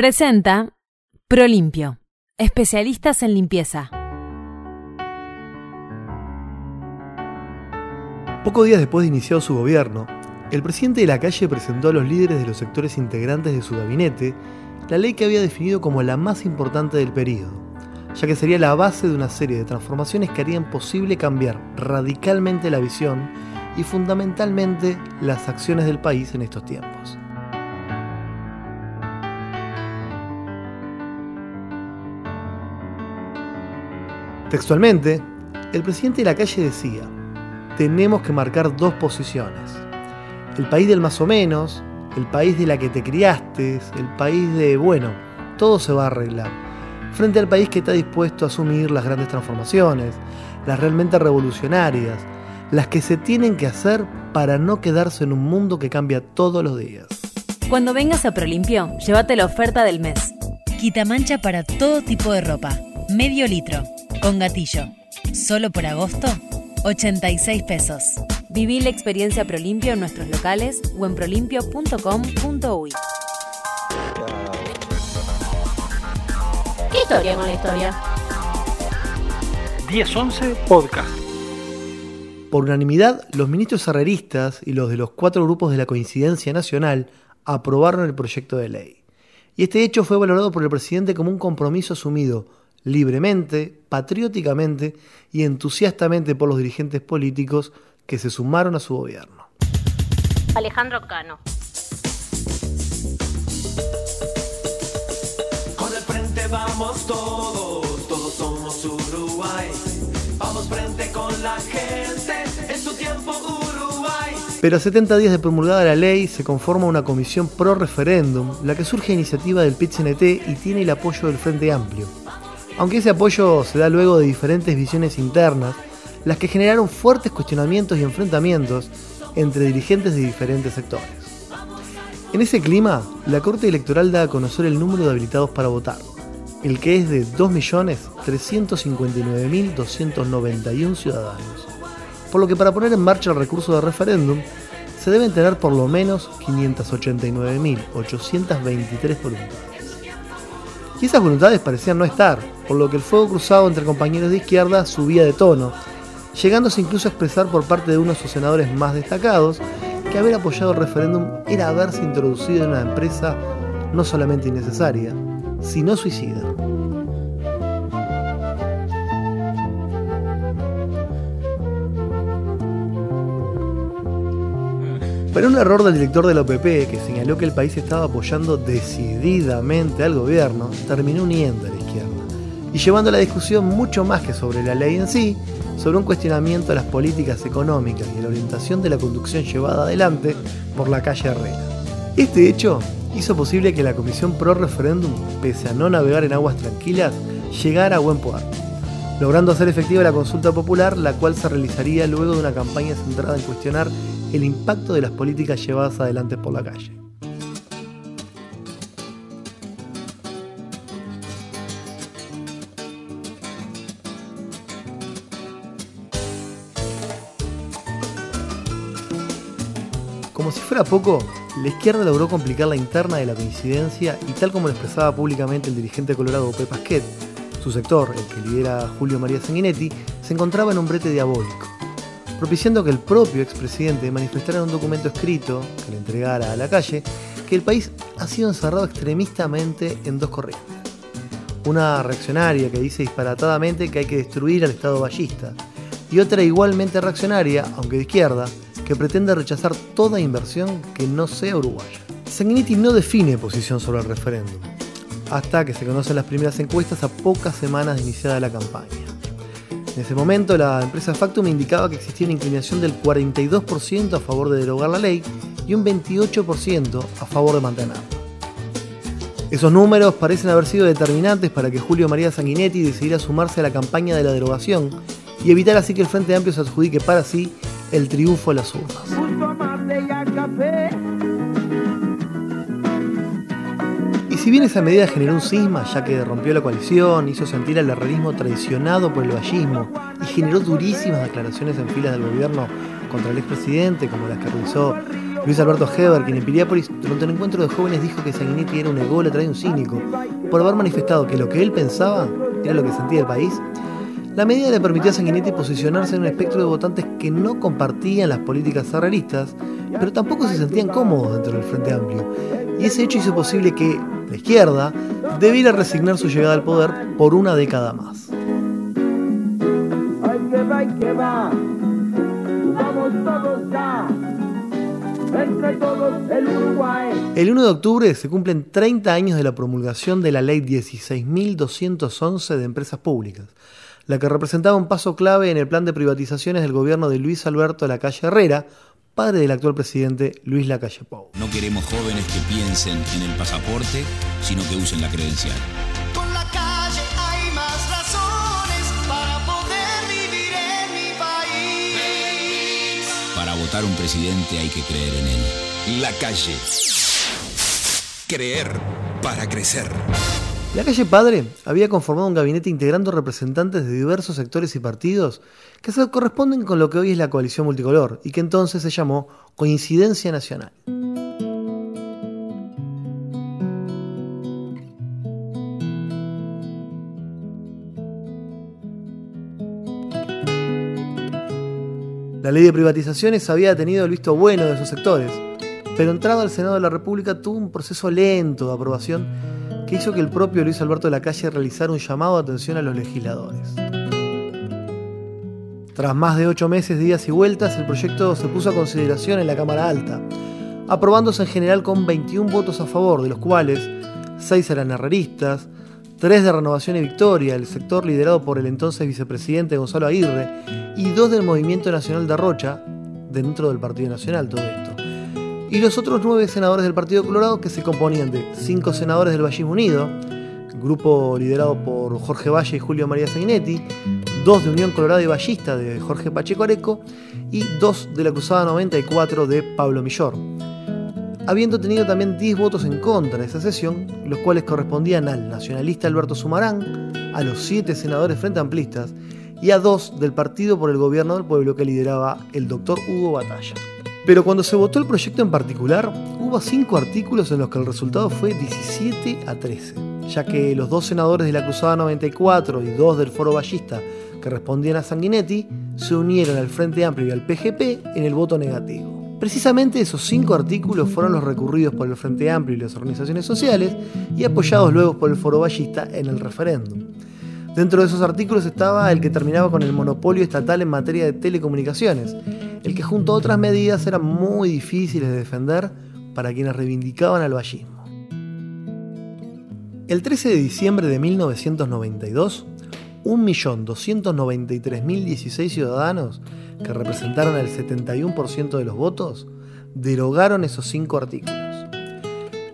Presenta Prolimpio, especialistas en limpieza. Pocos días después de iniciado su gobierno, el presidente de la calle presentó a los líderes de los sectores integrantes de su gabinete la ley que había definido como la más importante del periodo, ya que sería la base de una serie de transformaciones que harían posible cambiar radicalmente la visión y fundamentalmente las acciones del país en estos tiempos. Textualmente, el presidente de la calle decía, tenemos que marcar dos posiciones. El país del más o menos, el país de la que te criaste, el país de, bueno, todo se va a arreglar, frente al país que está dispuesto a asumir las grandes transformaciones, las realmente revolucionarias, las que se tienen que hacer para no quedarse en un mundo que cambia todos los días. Cuando vengas a Prolimpio, llévate la oferta del mes. Quita mancha para todo tipo de ropa. Medio litro. Con gatillo. Solo por agosto, 86 pesos. Viví la experiencia Prolimpio en nuestros locales o en prolimpio.com.uy. ¿Qué historia con la historia? 1011 Podcast. Por unanimidad, los ministros herreristas y los de los cuatro grupos de la Coincidencia Nacional aprobaron el proyecto de ley. Y este hecho fue valorado por el presidente como un compromiso asumido libremente, patrióticamente y entusiastamente por los dirigentes políticos que se sumaron a su gobierno. Alejandro Cano. Con el frente vamos todos, todos somos Uruguay. Vamos frente con la gente, en su tiempo Uruguay. Pero a 70 días de promulgada la ley se conforma una comisión pro referéndum, la que surge a iniciativa del PIT-CNT y tiene el apoyo del Frente Amplio. Aunque ese apoyo se da luego de diferentes visiones internas, las que generaron fuertes cuestionamientos y enfrentamientos entre dirigentes de diferentes sectores. En ese clima, la Corte Electoral da a conocer el número de habilitados para votar, el que es de 2.359.291 ciudadanos, por lo que para poner en marcha el recurso de referéndum se deben tener por lo menos 589.823 voluntades. Y esas voluntades parecían no estar, por lo que el fuego cruzado entre compañeros de izquierda subía de tono, llegándose incluso a expresar por parte de uno de sus senadores más destacados que haber apoyado el referéndum era haberse introducido en una empresa no solamente innecesaria, sino suicida. Pero un error del director de la OPP, que señaló que el país estaba apoyando decididamente al gobierno, terminó uniendo a la izquierda y llevando la discusión mucho más que sobre la ley en sí, sobre un cuestionamiento a las políticas económicas y a la orientación de la conducción llevada adelante por la calle Herrera. Este hecho hizo posible que la Comisión Pro Referéndum, pese a no navegar en aguas tranquilas, llegara a buen puerto, logrando hacer efectiva la consulta popular, la cual se realizaría luego de una campaña centrada en cuestionar el impacto de las políticas llevadas adelante por la calle. Como si fuera poco, la izquierda logró complicar la interna de la coincidencia y tal como lo expresaba públicamente el dirigente colorado Pepe Pasquet, su sector, el que lidera Julio María Sanguinetti, se encontraba en un brete diabólico, propiciando que el propio expresidente manifestara un documento escrito que le entregara a la calle que el país ha sido encerrado extremistamente en dos corrientes. Una reaccionaria que dice disparatadamente que hay que destruir al Estado ballista, y otra igualmente reaccionaria, aunque de izquierda, que pretende rechazar toda inversión que no sea uruguaya. Sanguinetti no define posición sobre el referéndum, hasta que se conocen las primeras encuestas a pocas semanas de iniciada la campaña. En ese momento la empresa Factum indicaba que existía una inclinación del 42% a favor de derogar la ley y un 28% a favor de mantenerla. Esos números parecen haber sido determinantes para que Julio María Sanguinetti decidiera sumarse a la campaña de la derogación y evitar así que el Frente Amplio se adjudique para sí el triunfo a las urnas. Si bien esa medida generó un cisma, ya que rompió la coalición, hizo sentir al herrerismo traicionado por el vallismo y generó durísimas declaraciones en filas del gobierno contra el expresidente, como las que realizó Luis Alberto Heber, quien en Piriápolis, durante un encuentro de jóvenes, dijo que Sanguinetti era un ególatra y un cínico, por haber manifestado que lo que él pensaba era lo que sentía el país. La medida le permitió a Sanguinetti posicionarse en un espectro de votantes que no compartían las políticas sarreristas, pero tampoco se sentían cómodos dentro del Frente Amplio. Y ese hecho hizo posible que la izquierda debiera resignar su llegada al poder por una década más. el 1 de octubre se cumplen 30 años de la promulgación de la Ley 16.211 de Empresas Públicas, la que representaba un paso clave en el plan de privatizaciones del gobierno de Luis Alberto Lacalle Herrera, padre del actual presidente Luis Lacalle Pou. No queremos jóvenes que piensen en el pasaporte, sino que usen la credencial. Con la calle hay más razones para poder vivir en mi país. Para votar un presidente hay que creer en él. La calle. Creer para crecer. La calle Padre había conformado un gabinete integrando representantes de diversos sectores y partidos que se corresponden con lo que hoy es la coalición multicolor y que entonces se llamó Coincidencia Nacional. La ley de privatizaciones había tenido el visto bueno de sus sectores, pero entrado al Senado de la República tuvo un proceso lento de aprobación que hizo que el propio Luis Alberto de la Calle realizara un llamado de atención a los legisladores. Tras más de ocho meses, días y vueltas, el proyecto se puso a consideración en la Cámara Alta, aprobándose en general con 21 votos a favor, de los cuales 6 eran herreristas, 3 de Renovación y Victoria, el sector liderado por el entonces vicepresidente Gonzalo Aguirre, y 2 del Movimiento Nacional de Rocha, dentro del Partido Nacional todo esto y los otros nueve senadores del Partido Colorado que se componían de cinco senadores del Vallismo Unido, grupo liderado por Jorge Valle y Julio María Sanguinetti, dos de Unión Colorado y Ballista de Jorge Pacheco Areco y dos de la Cruzada 94 de Pablo Millor. Habiendo tenido también 10 votos en contra de esa sesión, los cuales correspondían al nacionalista Alberto Sumarán, a los siete senadores frente amplistas y a dos del Partido por el Gobierno del Pueblo que lideraba el doctor Hugo Batalla. Pero cuando se votó el proyecto en particular, hubo cinco artículos en los que el resultado fue 17 a 13, ya que los dos senadores de la Cruzada 94 y dos del Foro Ballista que respondían a Sanguinetti se unieron al Frente Amplio y al PGP en el voto negativo. Precisamente esos cinco artículos fueron los recurridos por el Frente Amplio y las organizaciones sociales y apoyados luego por el Foro Ballista en el referéndum. Dentro de esos artículos estaba el que terminaba con el monopolio estatal en materia de telecomunicaciones, el que junto a otras medidas eran muy difíciles de defender para quienes reivindicaban al vallismo. El 13 de diciembre de 1992, 1.293.016 ciudadanos, que representaron el 71% de los votos, derogaron esos cinco artículos.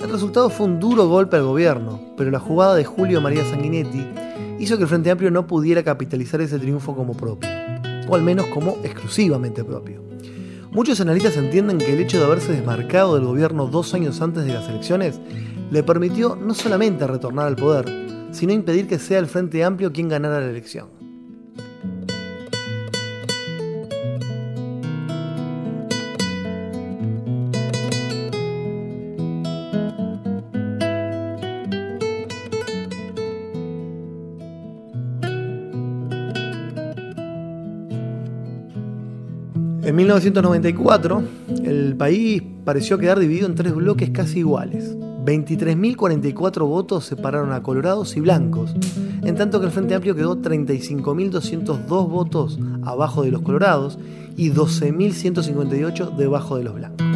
El resultado fue un duro golpe al gobierno, pero la jugada de Julio María Sanguinetti hizo que el Frente Amplio no pudiera capitalizar ese triunfo como propio o al menos como exclusivamente propio. Muchos analistas entienden que el hecho de haberse desmarcado del gobierno dos años antes de las elecciones le permitió no solamente retornar al poder, sino impedir que sea el Frente Amplio quien ganara la elección. En 1994, el país pareció quedar dividido en tres bloques casi iguales. 23.044 votos separaron a colorados y blancos, en tanto que el Frente Amplio quedó 35.202 votos abajo de los colorados y 12.158 debajo de los blancos.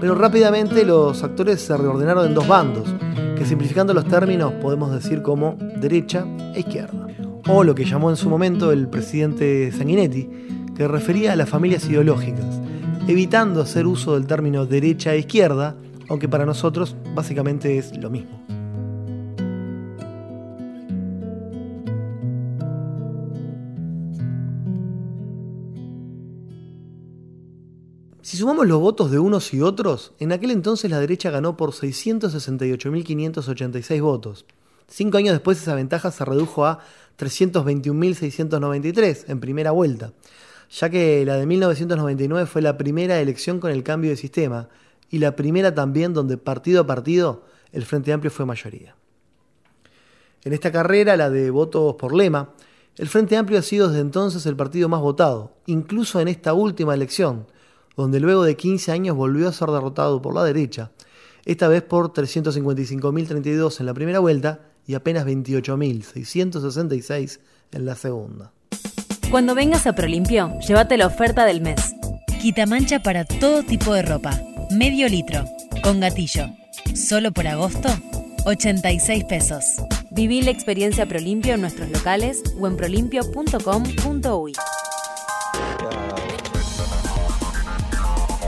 Pero rápidamente los actores se reordenaron en dos bandos, que simplificando los términos podemos decir como derecha e izquierda, o lo que llamó en su momento el presidente Sanguinetti, que refería a las familias ideológicas, evitando hacer uso del término derecha e izquierda, aunque para nosotros básicamente es lo mismo. Si sumamos los votos de unos y otros, en aquel entonces la derecha ganó por 668.586 votos. Cinco años después esa ventaja se redujo a 321.693 en primera vuelta, ya que la de 1999 fue la primera elección con el cambio de sistema y la primera también donde partido a partido el Frente Amplio fue mayoría. En esta carrera, la de votos por lema, el Frente Amplio ha sido desde entonces el partido más votado, incluso en esta última elección, donde luego de 15 años volvió a ser derrotado por la derecha, esta vez por 355.032 en la primera vuelta y apenas 28.666 en la segunda. Cuando vengas a Prolimpio, llévate la oferta del mes. Quitamancha para todo tipo de ropa. Medio litro. Con gatillo. Solo por agosto, 86 pesos. Viví la experiencia Prolimpio en nuestros locales o en prolimpio.com.uy.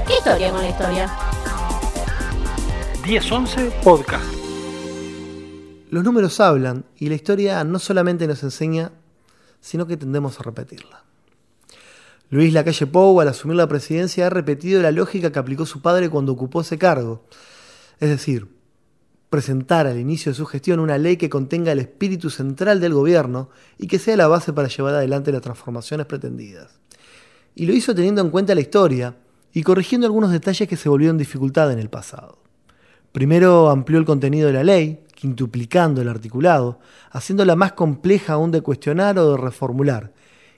¿Qué historia con la historia? 1011 Podcast. Los números hablan y la historia no solamente nos enseña, sino que tendemos a repetirla. Luis Lacalle Pou, al asumir la presidencia, ha repetido la lógica que aplicó su padre cuando ocupó ese cargo. Es decir, presentar al inicio de su gestión una ley que contenga el espíritu central del gobierno y que sea la base para llevar adelante las transformaciones pretendidas. Y lo hizo teniendo en cuenta la historia y corrigiendo algunos detalles que se volvieron dificultad en el pasado. Primero amplió el contenido de la ley, quintuplicando el articulado, haciéndola más compleja aún de cuestionar o de reformular,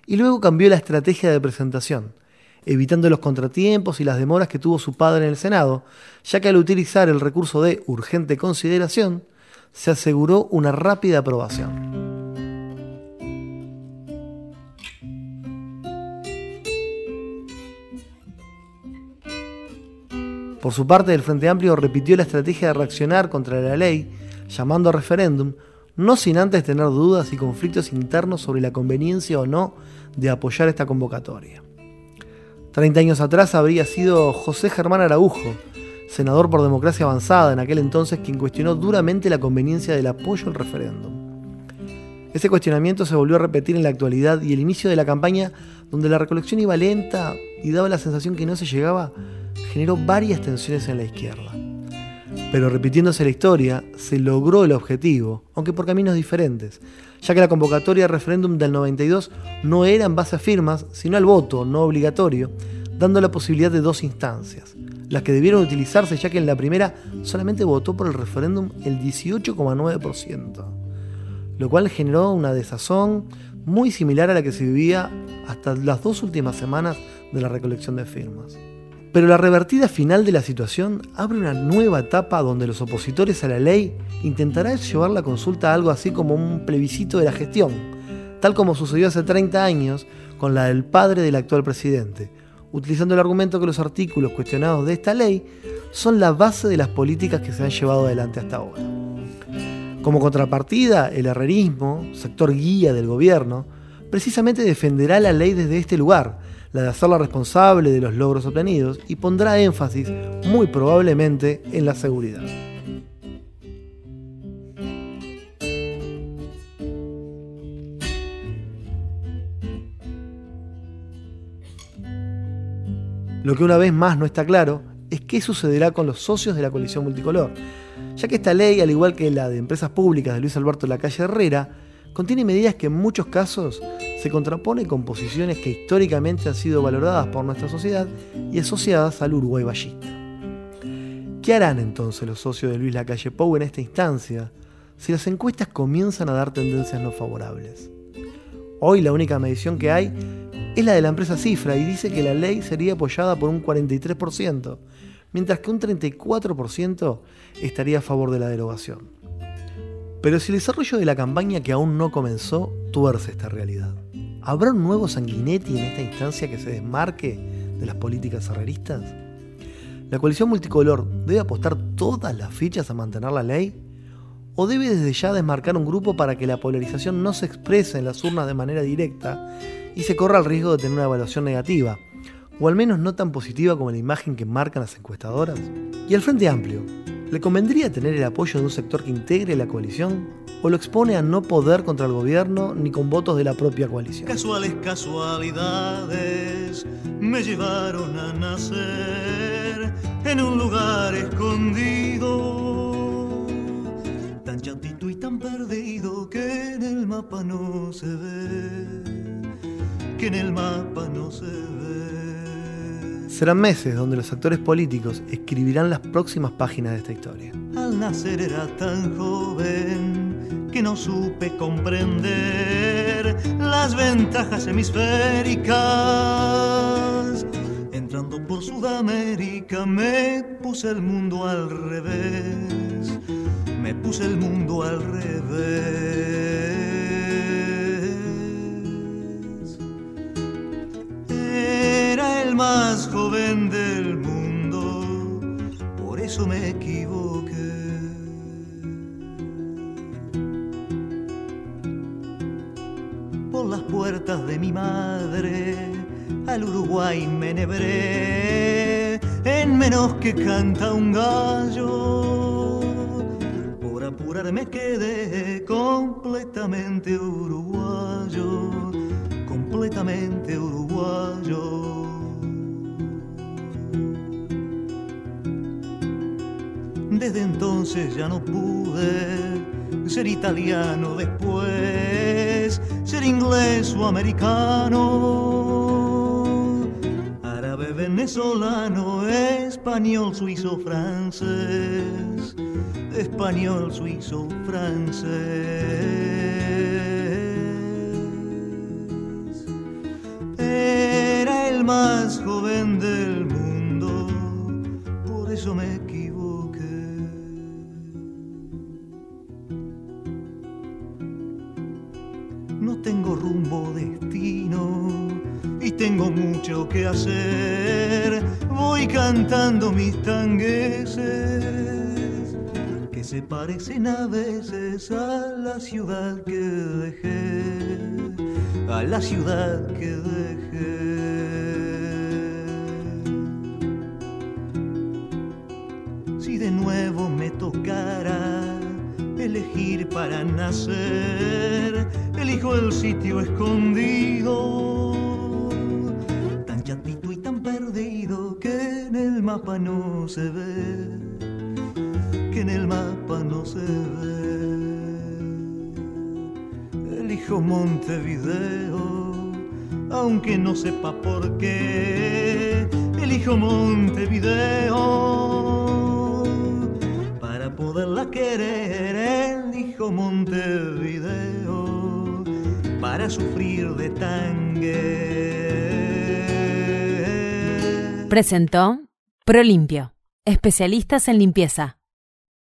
y luego cambió la estrategia de presentación, evitando los contratiempos y las demoras que tuvo su padre en el Senado, ya que al utilizar el recurso de urgente consideración, se aseguró una rápida aprobación. Por su parte, el Frente Amplio repitió la estrategia de reaccionar contra la ley, llamando a referéndum, no sin antes tener dudas y conflictos internos sobre la conveniencia o no de apoyar esta convocatoria. Treinta años atrás habría sido José Germán Araujo, senador por democracia avanzada en aquel entonces, quien cuestionó duramente la conveniencia del apoyo al referéndum. Ese cuestionamiento se volvió a repetir en la actualidad y el inicio de la campaña, donde la recolección iba lenta y daba la sensación que no se llegaba, generó varias tensiones en la izquierda. Pero repitiéndose la historia, se logró el objetivo, aunque por caminos diferentes, ya que la convocatoria de referéndum del 92 no era en base a firmas, sino al voto no obligatorio, dando la posibilidad de dos instancias, las que debieron utilizarse ya que en la primera solamente votó por el referéndum el 18,9%, lo cual generó una desazón muy similar a la que se vivía hasta las dos últimas semanas de la recolección de firmas. Pero la revertida final de la situación abre una nueva etapa donde los opositores a la ley intentarán llevar la consulta a algo así como un plebiscito de la gestión, tal como sucedió hace 30 años con la del padre del actual presidente, utilizando el argumento que los artículos cuestionados de esta ley son la base de las políticas que se han llevado adelante hasta ahora. Como contrapartida, el herrerismo, sector guía del gobierno, precisamente defenderá la ley desde este lugar, la de hacerla responsable de los logros obtenidos y pondrá énfasis, muy probablemente, en la seguridad. Lo que una vez más no está claro es qué sucederá con los socios de la coalición multicolor, ya que esta ley, al igual que la de empresas públicas de Luis Alberto Lacalle Herrera, contiene medidas que en muchos casos se contrapone con posiciones que históricamente han sido valoradas por nuestra sociedad y asociadas al Uruguay ballista. ¿Qué harán entonces los socios de Luis Lacalle Pou en esta instancia si las encuestas comienzan a dar tendencias no favorables? Hoy la única medición que hay es la de la empresa Cifra y dice que la ley sería apoyada por un 43%, mientras que un 34% estaría a favor de la derogación. Pero si el desarrollo de la campaña que aún no comenzó tuerce esta realidad, ¿habrá un nuevo Sanguinetti en esta instancia que se desmarque de las políticas herreristas? ¿La coalición multicolor debe apostar todas las fichas a mantener la ley? ¿O debe desde ya desmarcar un grupo para que la polarización no se exprese en las urnas de manera directa y se corra el riesgo de tener una evaluación negativa, o al menos no tan positiva como la imagen que marcan las encuestadoras? ¿Y el Frente Amplio? ¿Le convendría tener el apoyo de un sector que integre la coalición? ¿O lo expone a no poder contra el gobierno ni con votos de la propia coalición? Casuales casualidades me llevaron a nacer en un lugar escondido, tan chatito y tan perdido que en el mapa no se ve. que en el mapa no se ve. Serán meses donde los actores políticos escribirán las próximas páginas de esta historia. Al nacer era tan joven que no supe comprender las ventajas hemisféricas. Entrando por Sudamérica me puse el mundo al revés, me puse el mundo al revés. Más joven del mundo, por eso me equivoqué. Por las puertas de mi madre al Uruguay me nebré en menos que canta un gallo. Por apurarme quedé completamente uruguayo, completamente uruguayo. Desde entonces ya no pude ser italiano después, ser inglés o americano, árabe, venezolano, español, suizo, francés, español, suizo, francés. Era el más joven del mundo, por eso me destino y tengo mucho que hacer. Voy cantando mis tangueses que se parecen a veces a la ciudad que dejé, a la ciudad que dejé. Si de nuevo me tocara elegir para nacer, elijo el sitio escondido, tan chatito y tan perdido que en el mapa no se ve, que en el mapa no se ve. Elijo Montevideo, aunque no sepa por qué, elijo Montevideo para poderla querer, elijo Montevideo para sufrir de tangue. Presentó Prolimpio, especialistas en limpieza.